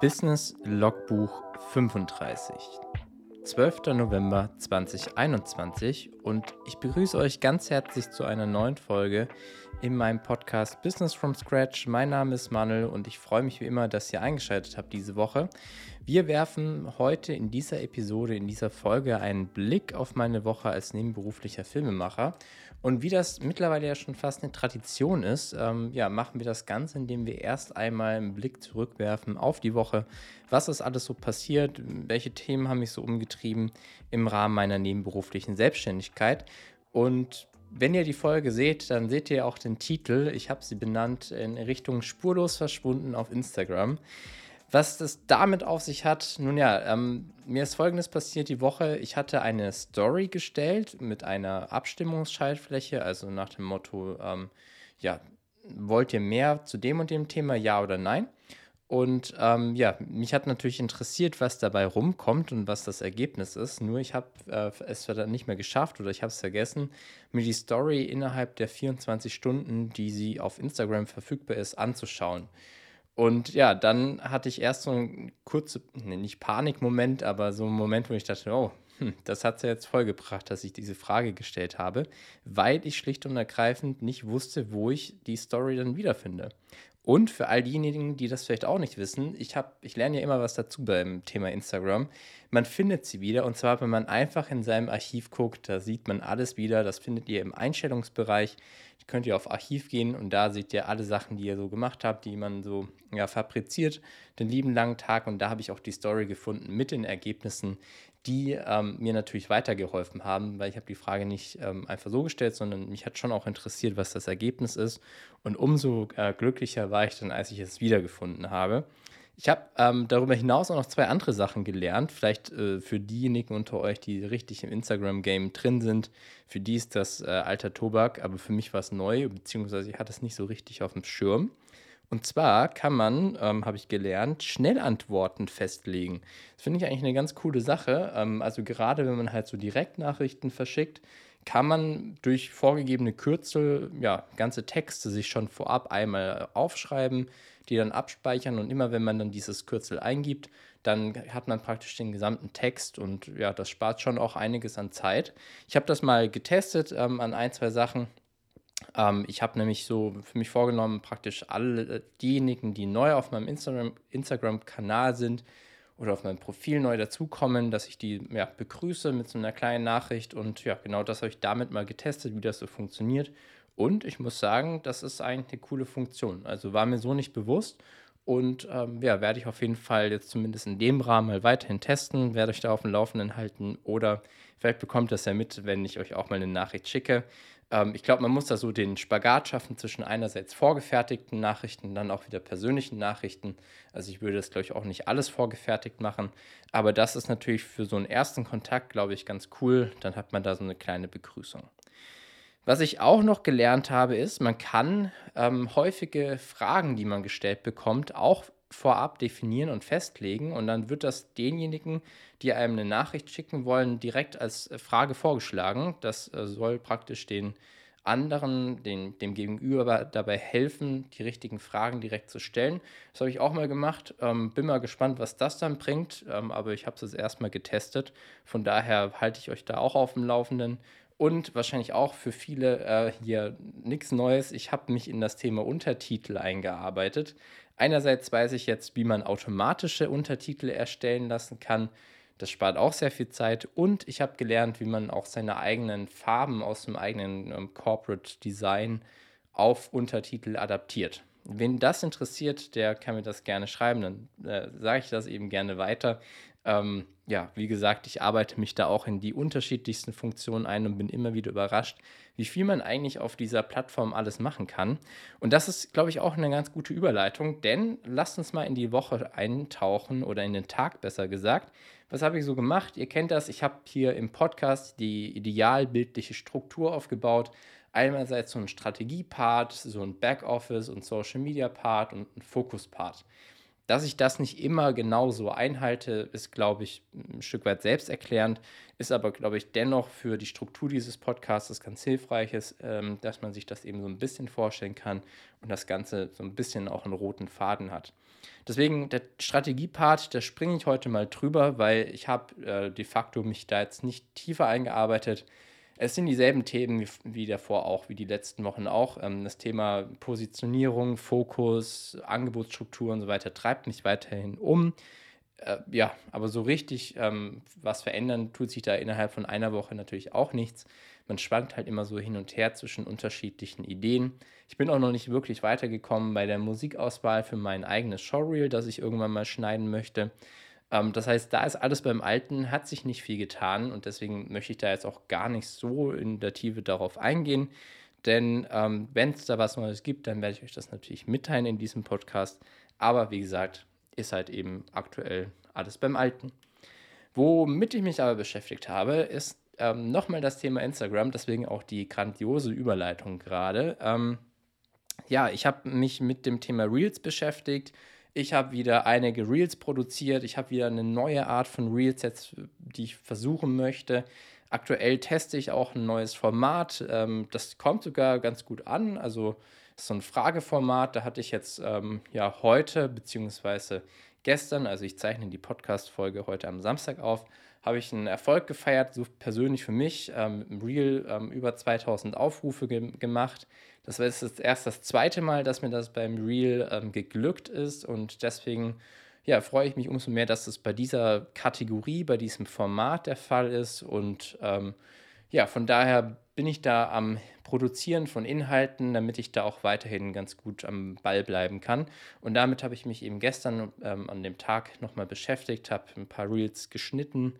Business Logbuch 35. 12. November 2021 und ich begrüße euch ganz herzlich zu einer neuen Folge in meinem Podcast Business from Scratch. Mein Name ist Manuel und ich freue mich wie immer, dass ihr eingeschaltet habt diese Woche. Wir werfen heute in dieser Episode, in dieser Folge einen Blick auf meine Woche als nebenberuflicher Filmemacher. Und wie das mittlerweile ja schon fast eine Tradition ist, ähm, ja, machen wir das Ganze, indem wir erst einmal einen Blick zurückwerfen auf die Woche. Was ist alles so passiert? Welche Themen haben mich so umgetrieben im Rahmen meiner nebenberuflichen Selbstständigkeit? Und wenn ihr die Folge seht, dann seht ihr auch den Titel. Ich habe sie benannt in Richtung Spurlos verschwunden auf Instagram. Was das damit auf sich hat, nun ja, ähm, mir ist folgendes passiert die Woche. Ich hatte eine Story gestellt mit einer Abstimmungsschaltfläche, also nach dem Motto, ähm, ja, wollt ihr mehr zu dem und dem Thema, ja oder nein? Und ähm, ja, mich hat natürlich interessiert, was dabei rumkommt und was das Ergebnis ist. Nur ich habe äh, es dann nicht mehr geschafft oder ich habe es vergessen, mir die Story innerhalb der 24 Stunden, die sie auf Instagram verfügbar ist, anzuschauen. Und ja, dann hatte ich erst so einen kurzen, nee, nicht Panikmoment, aber so einen Moment, wo ich dachte, oh, hm, das hat es ja jetzt vollgebracht, dass ich diese Frage gestellt habe, weil ich schlicht und ergreifend nicht wusste, wo ich die Story dann wiederfinde. Und für all diejenigen, die das vielleicht auch nicht wissen, ich, ich lerne ja immer was dazu beim Thema Instagram. Man findet sie wieder und zwar, wenn man einfach in seinem Archiv guckt, da sieht man alles wieder. Das findet ihr im Einstellungsbereich könnt ihr auf Archiv gehen und da seht ihr alle Sachen, die ihr so gemacht habt, die man so ja, fabriziert, den lieben langen Tag. Und da habe ich auch die Story gefunden mit den Ergebnissen, die ähm, mir natürlich weitergeholfen haben, weil ich habe die Frage nicht ähm, einfach so gestellt, sondern mich hat schon auch interessiert, was das Ergebnis ist. Und umso äh, glücklicher war ich dann, als ich es wiedergefunden habe. Ich habe ähm, darüber hinaus auch noch zwei andere Sachen gelernt. Vielleicht äh, für diejenigen unter euch, die richtig im Instagram-Game drin sind, für die ist das äh, alter Tobak, aber für mich war es neu, beziehungsweise ich hatte es nicht so richtig auf dem Schirm. Und zwar kann man, ähm, habe ich gelernt, Schnellantworten festlegen. Das finde ich eigentlich eine ganz coole Sache. Ähm, also gerade wenn man halt so Direktnachrichten verschickt, kann man durch vorgegebene Kürzel, ja, ganze Texte sich schon vorab einmal aufschreiben, die dann abspeichern und immer wenn man dann dieses Kürzel eingibt, dann hat man praktisch den gesamten Text und ja, das spart schon auch einiges an Zeit. Ich habe das mal getestet ähm, an ein, zwei Sachen. Ähm, ich habe nämlich so für mich vorgenommen, praktisch alle diejenigen, die neu auf meinem Instagram-Kanal Instagram sind oder auf meinem Profil neu dazukommen, dass ich die ja, begrüße mit so einer kleinen Nachricht und ja, genau das habe ich damit mal getestet, wie das so funktioniert und ich muss sagen, das ist eigentlich eine coole Funktion. Also war mir so nicht bewusst. Und ähm, ja, werde ich auf jeden Fall jetzt zumindest in dem Rahmen mal weiterhin testen, werde euch da auf dem Laufenden halten oder vielleicht bekommt das ja mit, wenn ich euch auch mal eine Nachricht schicke. Ähm, ich glaube, man muss da so den Spagat schaffen zwischen einerseits vorgefertigten Nachrichten, dann auch wieder persönlichen Nachrichten. Also ich würde das, glaube ich, auch nicht alles vorgefertigt machen, aber das ist natürlich für so einen ersten Kontakt, glaube ich, ganz cool. Dann hat man da so eine kleine Begrüßung. Was ich auch noch gelernt habe, ist, man kann ähm, häufige Fragen, die man gestellt bekommt, auch vorab definieren und festlegen. Und dann wird das denjenigen, die einem eine Nachricht schicken wollen, direkt als Frage vorgeschlagen. Das äh, soll praktisch den anderen, den, dem Gegenüber dabei helfen, die richtigen Fragen direkt zu stellen. Das habe ich auch mal gemacht. Ähm, bin mal gespannt, was das dann bringt. Ähm, aber ich habe es jetzt erstmal getestet. Von daher halte ich euch da auch auf dem Laufenden. Und wahrscheinlich auch für viele äh, hier nichts Neues. Ich habe mich in das Thema Untertitel eingearbeitet. Einerseits weiß ich jetzt, wie man automatische Untertitel erstellen lassen kann. Das spart auch sehr viel Zeit. Und ich habe gelernt, wie man auch seine eigenen Farben aus dem eigenen ähm, Corporate Design auf Untertitel adaptiert. Wen das interessiert, der kann mir das gerne schreiben. Dann äh, sage ich das eben gerne weiter. Ähm, ja, wie gesagt, ich arbeite mich da auch in die unterschiedlichsten Funktionen ein und bin immer wieder überrascht, wie viel man eigentlich auf dieser Plattform alles machen kann. Und das ist, glaube ich, auch eine ganz gute Überleitung, denn lasst uns mal in die Woche eintauchen oder in den Tag besser gesagt. Was habe ich so gemacht? Ihr kennt das, ich habe hier im Podcast die idealbildliche Struktur aufgebaut. Einerseits so ein Strategie-Part, so ein Backoffice und Social-Media-Part und ein Fokus-Part. Dass ich das nicht immer genau so einhalte, ist, glaube ich, ein Stück weit selbsterklärend, ist aber, glaube ich, dennoch für die Struktur dieses Podcasts ganz hilfreich, ist, ähm, dass man sich das eben so ein bisschen vorstellen kann und das Ganze so ein bisschen auch einen roten Faden hat. Deswegen der Strategiepart, da springe ich heute mal drüber, weil ich habe äh, de facto mich da jetzt nicht tiefer eingearbeitet. Es sind dieselben Themen wie, wie davor auch, wie die letzten Wochen auch. Ähm, das Thema Positionierung, Fokus, Angebotsstruktur und so weiter treibt mich weiterhin um. Äh, ja, aber so richtig ähm, was verändern tut sich da innerhalb von einer Woche natürlich auch nichts. Man schwankt halt immer so hin und her zwischen unterschiedlichen Ideen. Ich bin auch noch nicht wirklich weitergekommen bei der Musikauswahl für mein eigenes Showreel, das ich irgendwann mal schneiden möchte. Ähm, das heißt, da ist alles beim Alten, hat sich nicht viel getan und deswegen möchte ich da jetzt auch gar nicht so in der Tiefe darauf eingehen. Denn ähm, wenn es da was Neues gibt, dann werde ich euch das natürlich mitteilen in diesem Podcast. Aber wie gesagt, ist halt eben aktuell alles beim Alten. Womit ich mich aber beschäftigt habe, ist ähm, nochmal das Thema Instagram, deswegen auch die grandiose Überleitung gerade. Ähm, ja, ich habe mich mit dem Thema Reels beschäftigt. Ich habe wieder einige Reels produziert. Ich habe wieder eine neue Art von Reels jetzt, die ich versuchen möchte. Aktuell teste ich auch ein neues Format. Ähm, das kommt sogar ganz gut an. Also so ein Frageformat. Da hatte ich jetzt ähm, ja heute beziehungsweise gestern, also ich zeichne die Podcast-Folge heute am Samstag auf, habe ich einen Erfolg gefeiert, so persönlich für mich. Ähm, Im Real ähm, über 2000 Aufrufe ge gemacht. Das war jetzt erst das zweite Mal, dass mir das beim Real ähm, geglückt ist und deswegen ja, freue ich mich umso mehr, dass es bei dieser Kategorie, bei diesem Format der Fall ist und ähm, ja, von daher bin ich da am Produzieren von Inhalten, damit ich da auch weiterhin ganz gut am Ball bleiben kann. Und damit habe ich mich eben gestern ähm, an dem Tag nochmal beschäftigt, habe ein paar Reels geschnitten,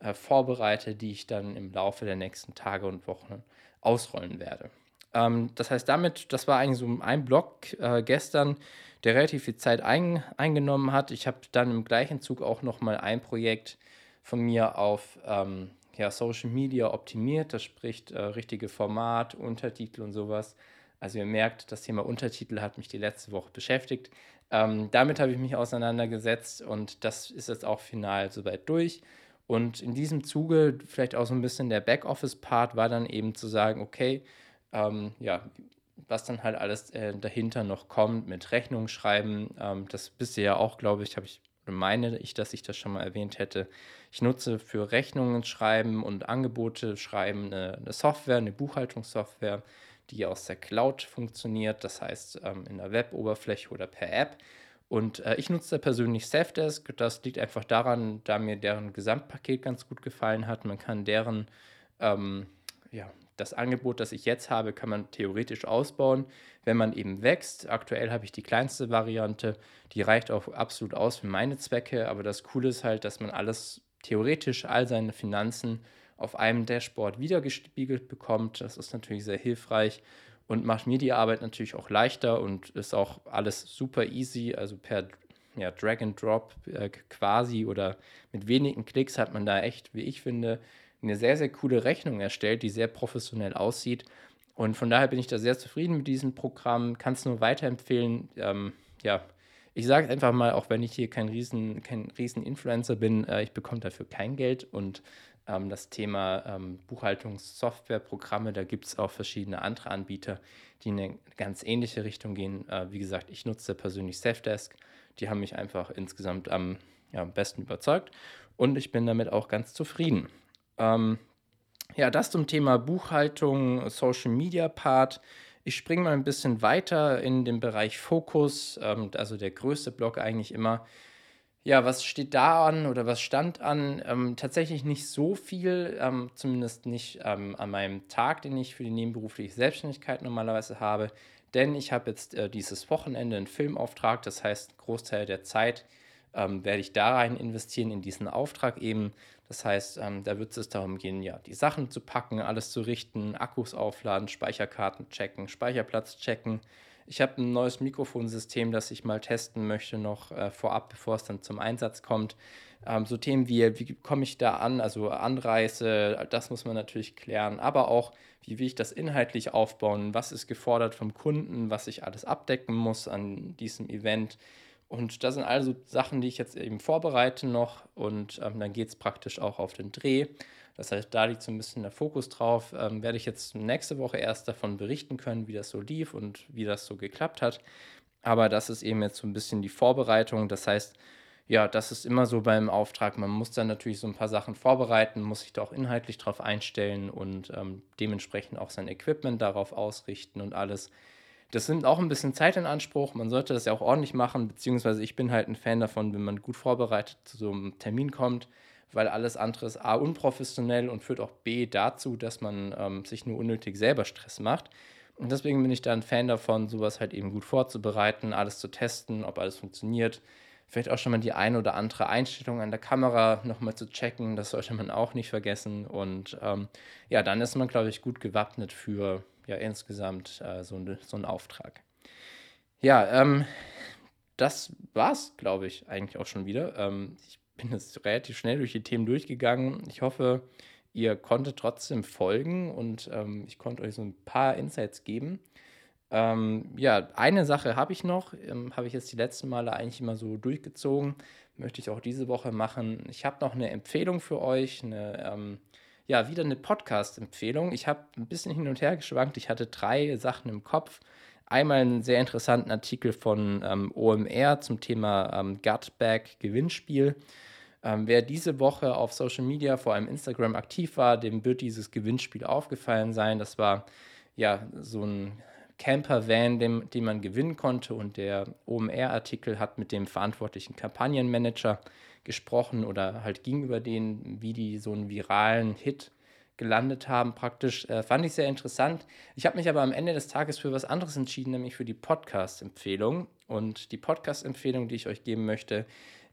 äh, vorbereitet, die ich dann im Laufe der nächsten Tage und Wochen ausrollen werde. Ähm, das heißt, damit, das war eigentlich so ein Block äh, gestern, der relativ viel Zeit ein, eingenommen hat. Ich habe dann im gleichen Zug auch nochmal ein Projekt von mir auf ähm, ja, Social Media optimiert. Das spricht äh, richtige Format, Untertitel und sowas. Also ihr merkt, das Thema Untertitel hat mich die letzte Woche beschäftigt. Ähm, damit habe ich mich auseinandergesetzt und das ist jetzt auch final soweit durch. Und in diesem Zuge, vielleicht auch so ein bisschen der Backoffice-Part, war dann eben zu sagen, okay, ähm, ja, was dann halt alles äh, dahinter noch kommt mit Rechnung schreiben. Ähm, das wisst ihr ja auch, glaube ich, habe ich meine ich, dass ich das schon mal erwähnt hätte. Ich nutze für Rechnungen schreiben und Angebote schreiben eine, eine Software, eine Buchhaltungssoftware, die aus der Cloud funktioniert, das heißt ähm, in der Web-Oberfläche oder per App. Und äh, ich nutze da persönlich Safdesk. Das liegt einfach daran, da mir deren Gesamtpaket ganz gut gefallen hat. Man kann deren ähm, ja, das Angebot, das ich jetzt habe, kann man theoretisch ausbauen, wenn man eben wächst. Aktuell habe ich die kleinste Variante, die reicht auch absolut aus für meine Zwecke, aber das Coole ist halt, dass man alles theoretisch, all seine Finanzen auf einem Dashboard wiedergespiegelt bekommt. Das ist natürlich sehr hilfreich und macht mir die Arbeit natürlich auch leichter und ist auch alles super easy, also per ja, Drag and Drop äh, quasi oder mit wenigen Klicks hat man da echt, wie ich finde, eine sehr, sehr coole Rechnung erstellt, die sehr professionell aussieht. Und von daher bin ich da sehr zufrieden mit diesem Programm, kann es nur weiterempfehlen. Ähm, ja, ich sage einfach mal, auch wenn ich hier kein riesen, kein riesen Influencer bin, äh, ich bekomme dafür kein Geld und ähm, das Thema ähm, Buchhaltungssoftwareprogramme, da gibt es auch verschiedene andere Anbieter, die in eine ganz ähnliche Richtung gehen. Äh, wie gesagt, ich nutze persönlich Safdesk. Die haben mich einfach insgesamt am, ja, am besten überzeugt und ich bin damit auch ganz zufrieden. Ähm, ja, das zum Thema Buchhaltung, Social Media Part. Ich springe mal ein bisschen weiter in den Bereich Fokus, ähm, also der größte Block eigentlich immer. Ja, was steht da an oder was stand an? Ähm, tatsächlich nicht so viel, ähm, zumindest nicht ähm, an meinem Tag, den ich für die nebenberufliche Selbstständigkeit normalerweise habe. Denn ich habe jetzt äh, dieses Wochenende einen Filmauftrag, das heißt, Großteil der Zeit ähm, werde ich da rein investieren in diesen Auftrag eben. Das heißt, ähm, da wird es darum gehen, ja, die Sachen zu packen, alles zu richten, Akkus aufladen, Speicherkarten checken, Speicherplatz checken. Ich habe ein neues Mikrofonsystem, das ich mal testen möchte, noch äh, vorab, bevor es dann zum Einsatz kommt. Ähm, so Themen wie, wie komme ich da an, also Anreise, das muss man natürlich klären, aber auch, wie will ich das inhaltlich aufbauen, was ist gefordert vom Kunden, was ich alles abdecken muss an diesem Event Und das sind also Sachen, die ich jetzt eben vorbereite noch und ähm, dann geht es praktisch auch auf den Dreh. Das heißt, da liegt so ein bisschen der Fokus drauf. Ähm, werde ich jetzt nächste Woche erst davon berichten können, wie das so lief und wie das so geklappt hat. Aber das ist eben jetzt so ein bisschen die Vorbereitung. Das heißt, ja, das ist immer so beim Auftrag. Man muss dann natürlich so ein paar Sachen vorbereiten, muss sich da auch inhaltlich drauf einstellen und ähm, dementsprechend auch sein Equipment darauf ausrichten und alles. Das nimmt auch ein bisschen Zeit in Anspruch. Man sollte das ja auch ordentlich machen, beziehungsweise ich bin halt ein Fan davon, wenn man gut vorbereitet zu so einem Termin kommt, weil alles andere ist A, unprofessionell und führt auch B dazu, dass man ähm, sich nur unnötig selber Stress macht. Und deswegen bin ich da ein Fan davon, sowas halt eben gut vorzubereiten, alles zu testen, ob alles funktioniert. Vielleicht auch schon mal die eine oder andere Einstellung an der Kamera nochmal zu checken, das sollte man auch nicht vergessen. Und ähm, ja, dann ist man, glaube ich, gut gewappnet für ja insgesamt äh, so, ne, so ein Auftrag. Ja, ähm, das war's, glaube ich, eigentlich auch schon wieder. Ähm, ich bin jetzt relativ schnell durch die Themen durchgegangen. Ich hoffe, ihr konntet trotzdem folgen und ähm, ich konnte euch so ein paar Insights geben. Ähm, ja, eine Sache habe ich noch, ähm, habe ich jetzt die letzten Male eigentlich immer so durchgezogen, möchte ich auch diese Woche machen. Ich habe noch eine Empfehlung für euch, eine ähm, ja, wieder eine Podcast-Empfehlung. Ich habe ein bisschen hin und her geschwankt. Ich hatte drei Sachen im Kopf. Einmal einen sehr interessanten Artikel von ähm, OMR zum Thema ähm, Gutback Gewinnspiel. Ähm, wer diese Woche auf Social Media, vor allem Instagram, aktiv war, dem wird dieses Gewinnspiel aufgefallen sein. Das war ja so ein Camper-Van, den, den man gewinnen konnte. Und der OMR-Artikel hat mit dem verantwortlichen Kampagnenmanager gesprochen oder halt ging über den, wie die so einen viralen Hit gelandet haben, praktisch. Äh, fand ich sehr interessant. Ich habe mich aber am Ende des Tages für was anderes entschieden, nämlich für die Podcast-Empfehlung. Und die Podcast-Empfehlung, die ich euch geben möchte,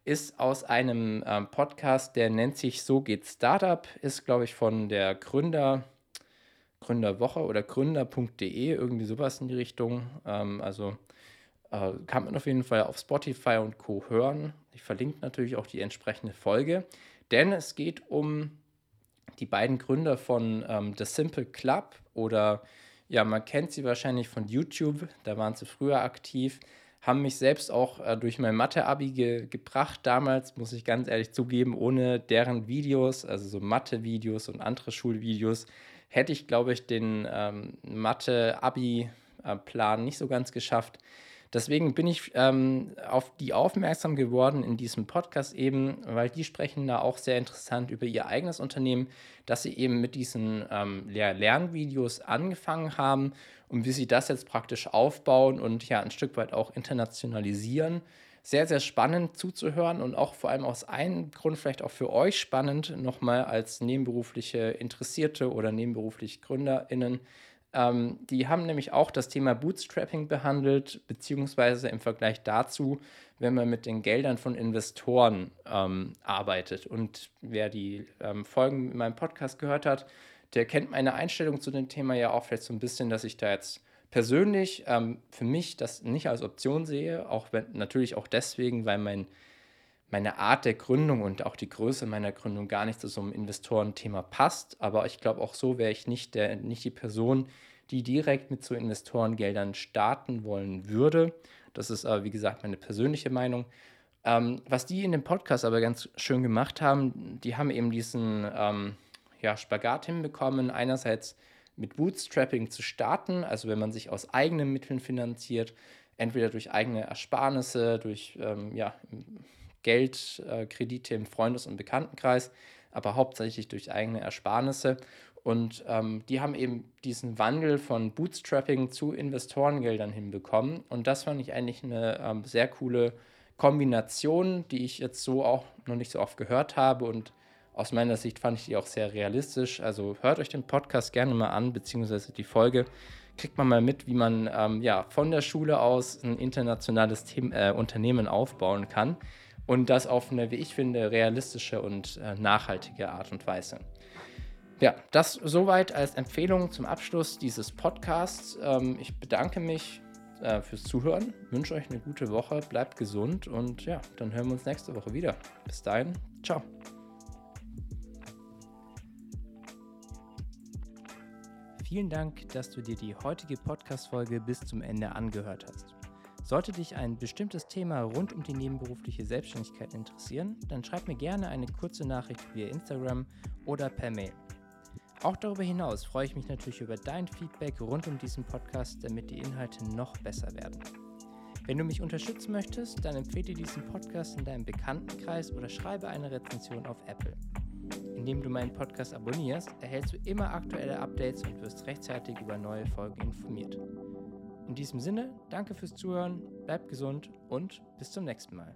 ist aus einem ähm, Podcast, der nennt sich So geht Startup, ist, glaube ich, von der Gründer, Gründerwoche oder gründer.de, irgendwie sowas in die Richtung. Ähm, also äh, kann man auf jeden Fall auf Spotify und Co. hören. Ich verlinke natürlich auch die entsprechende Folge, denn es geht um die beiden Gründer von ähm, The Simple Club oder ja, man kennt sie wahrscheinlich von YouTube, da waren sie früher aktiv, haben mich selbst auch äh, durch mein Mathe-Abi ge gebracht damals, muss ich ganz ehrlich zugeben, ohne deren Videos, also so Mathe-Videos und andere Schulvideos, hätte ich, glaube ich, den ähm, Mathe-Abi-Plan nicht so ganz geschafft. Deswegen bin ich ähm, auf die aufmerksam geworden in diesem Podcast eben, weil die sprechen da auch sehr interessant über ihr eigenes Unternehmen, dass sie eben mit diesen ähm, Lernvideos angefangen haben und wie sie das jetzt praktisch aufbauen und ja ein Stück weit auch internationalisieren. Sehr, sehr spannend zuzuhören und auch vor allem aus einem Grund vielleicht auch für euch spannend, nochmal als nebenberufliche Interessierte oder nebenberufliche GründerInnen ähm, die haben nämlich auch das Thema Bootstrapping behandelt, beziehungsweise im Vergleich dazu, wenn man mit den Geldern von Investoren ähm, arbeitet. Und wer die ähm, Folgen in meinem Podcast gehört hat, der kennt meine Einstellung zu dem Thema ja auch vielleicht so ein bisschen, dass ich da jetzt persönlich ähm, für mich das nicht als Option sehe, auch wenn, natürlich auch deswegen, weil mein meine Art der Gründung und auch die Größe meiner Gründung gar nicht zu so einem Investorenthema passt. Aber ich glaube, auch so wäre ich nicht, der, nicht die Person, die direkt mit so Investorengeldern starten wollen würde. Das ist aber, wie gesagt, meine persönliche Meinung. Ähm, was die in dem Podcast aber ganz schön gemacht haben, die haben eben diesen ähm, ja, Spagat hinbekommen, einerseits mit Bootstrapping zu starten, also wenn man sich aus eigenen Mitteln finanziert, entweder durch eigene Ersparnisse, durch ähm, ja, Geldkredite äh, im Freundes- und Bekanntenkreis, aber hauptsächlich durch eigene Ersparnisse. Und ähm, die haben eben diesen Wandel von Bootstrapping zu Investorengeldern hinbekommen. Und das fand ich eigentlich eine ähm, sehr coole Kombination, die ich jetzt so auch noch nicht so oft gehört habe. Und aus meiner Sicht fand ich die auch sehr realistisch. Also hört euch den Podcast gerne mal an, beziehungsweise die Folge. Kriegt man mal mit, wie man ähm, ja, von der Schule aus ein internationales Thema, äh, Unternehmen aufbauen kann. Und das auf eine, wie ich finde, realistische und äh, nachhaltige Art und Weise. Ja, das soweit als Empfehlung zum Abschluss dieses Podcasts. Ähm, ich bedanke mich äh, fürs Zuhören, wünsche euch eine gute Woche, bleibt gesund und ja, dann hören wir uns nächste Woche wieder. Bis dahin, ciao. Vielen Dank, dass du dir die heutige Podcast-Folge bis zum Ende angehört hast. Sollte dich ein bestimmtes Thema rund um die nebenberufliche Selbstständigkeit interessieren, dann schreib mir gerne eine kurze Nachricht via Instagram oder per Mail. Auch darüber hinaus freue ich mich natürlich über dein Feedback rund um diesen Podcast, damit die Inhalte noch besser werden. Wenn du mich unterstützen möchtest, dann empfehle diesen Podcast in deinem Bekanntenkreis oder schreibe eine Rezension auf Apple. Indem du meinen Podcast abonnierst, erhältst du immer aktuelle Updates und wirst rechtzeitig über neue Folgen informiert. In diesem Sinne, danke fürs Zuhören, bleib gesund und bis zum nächsten Mal.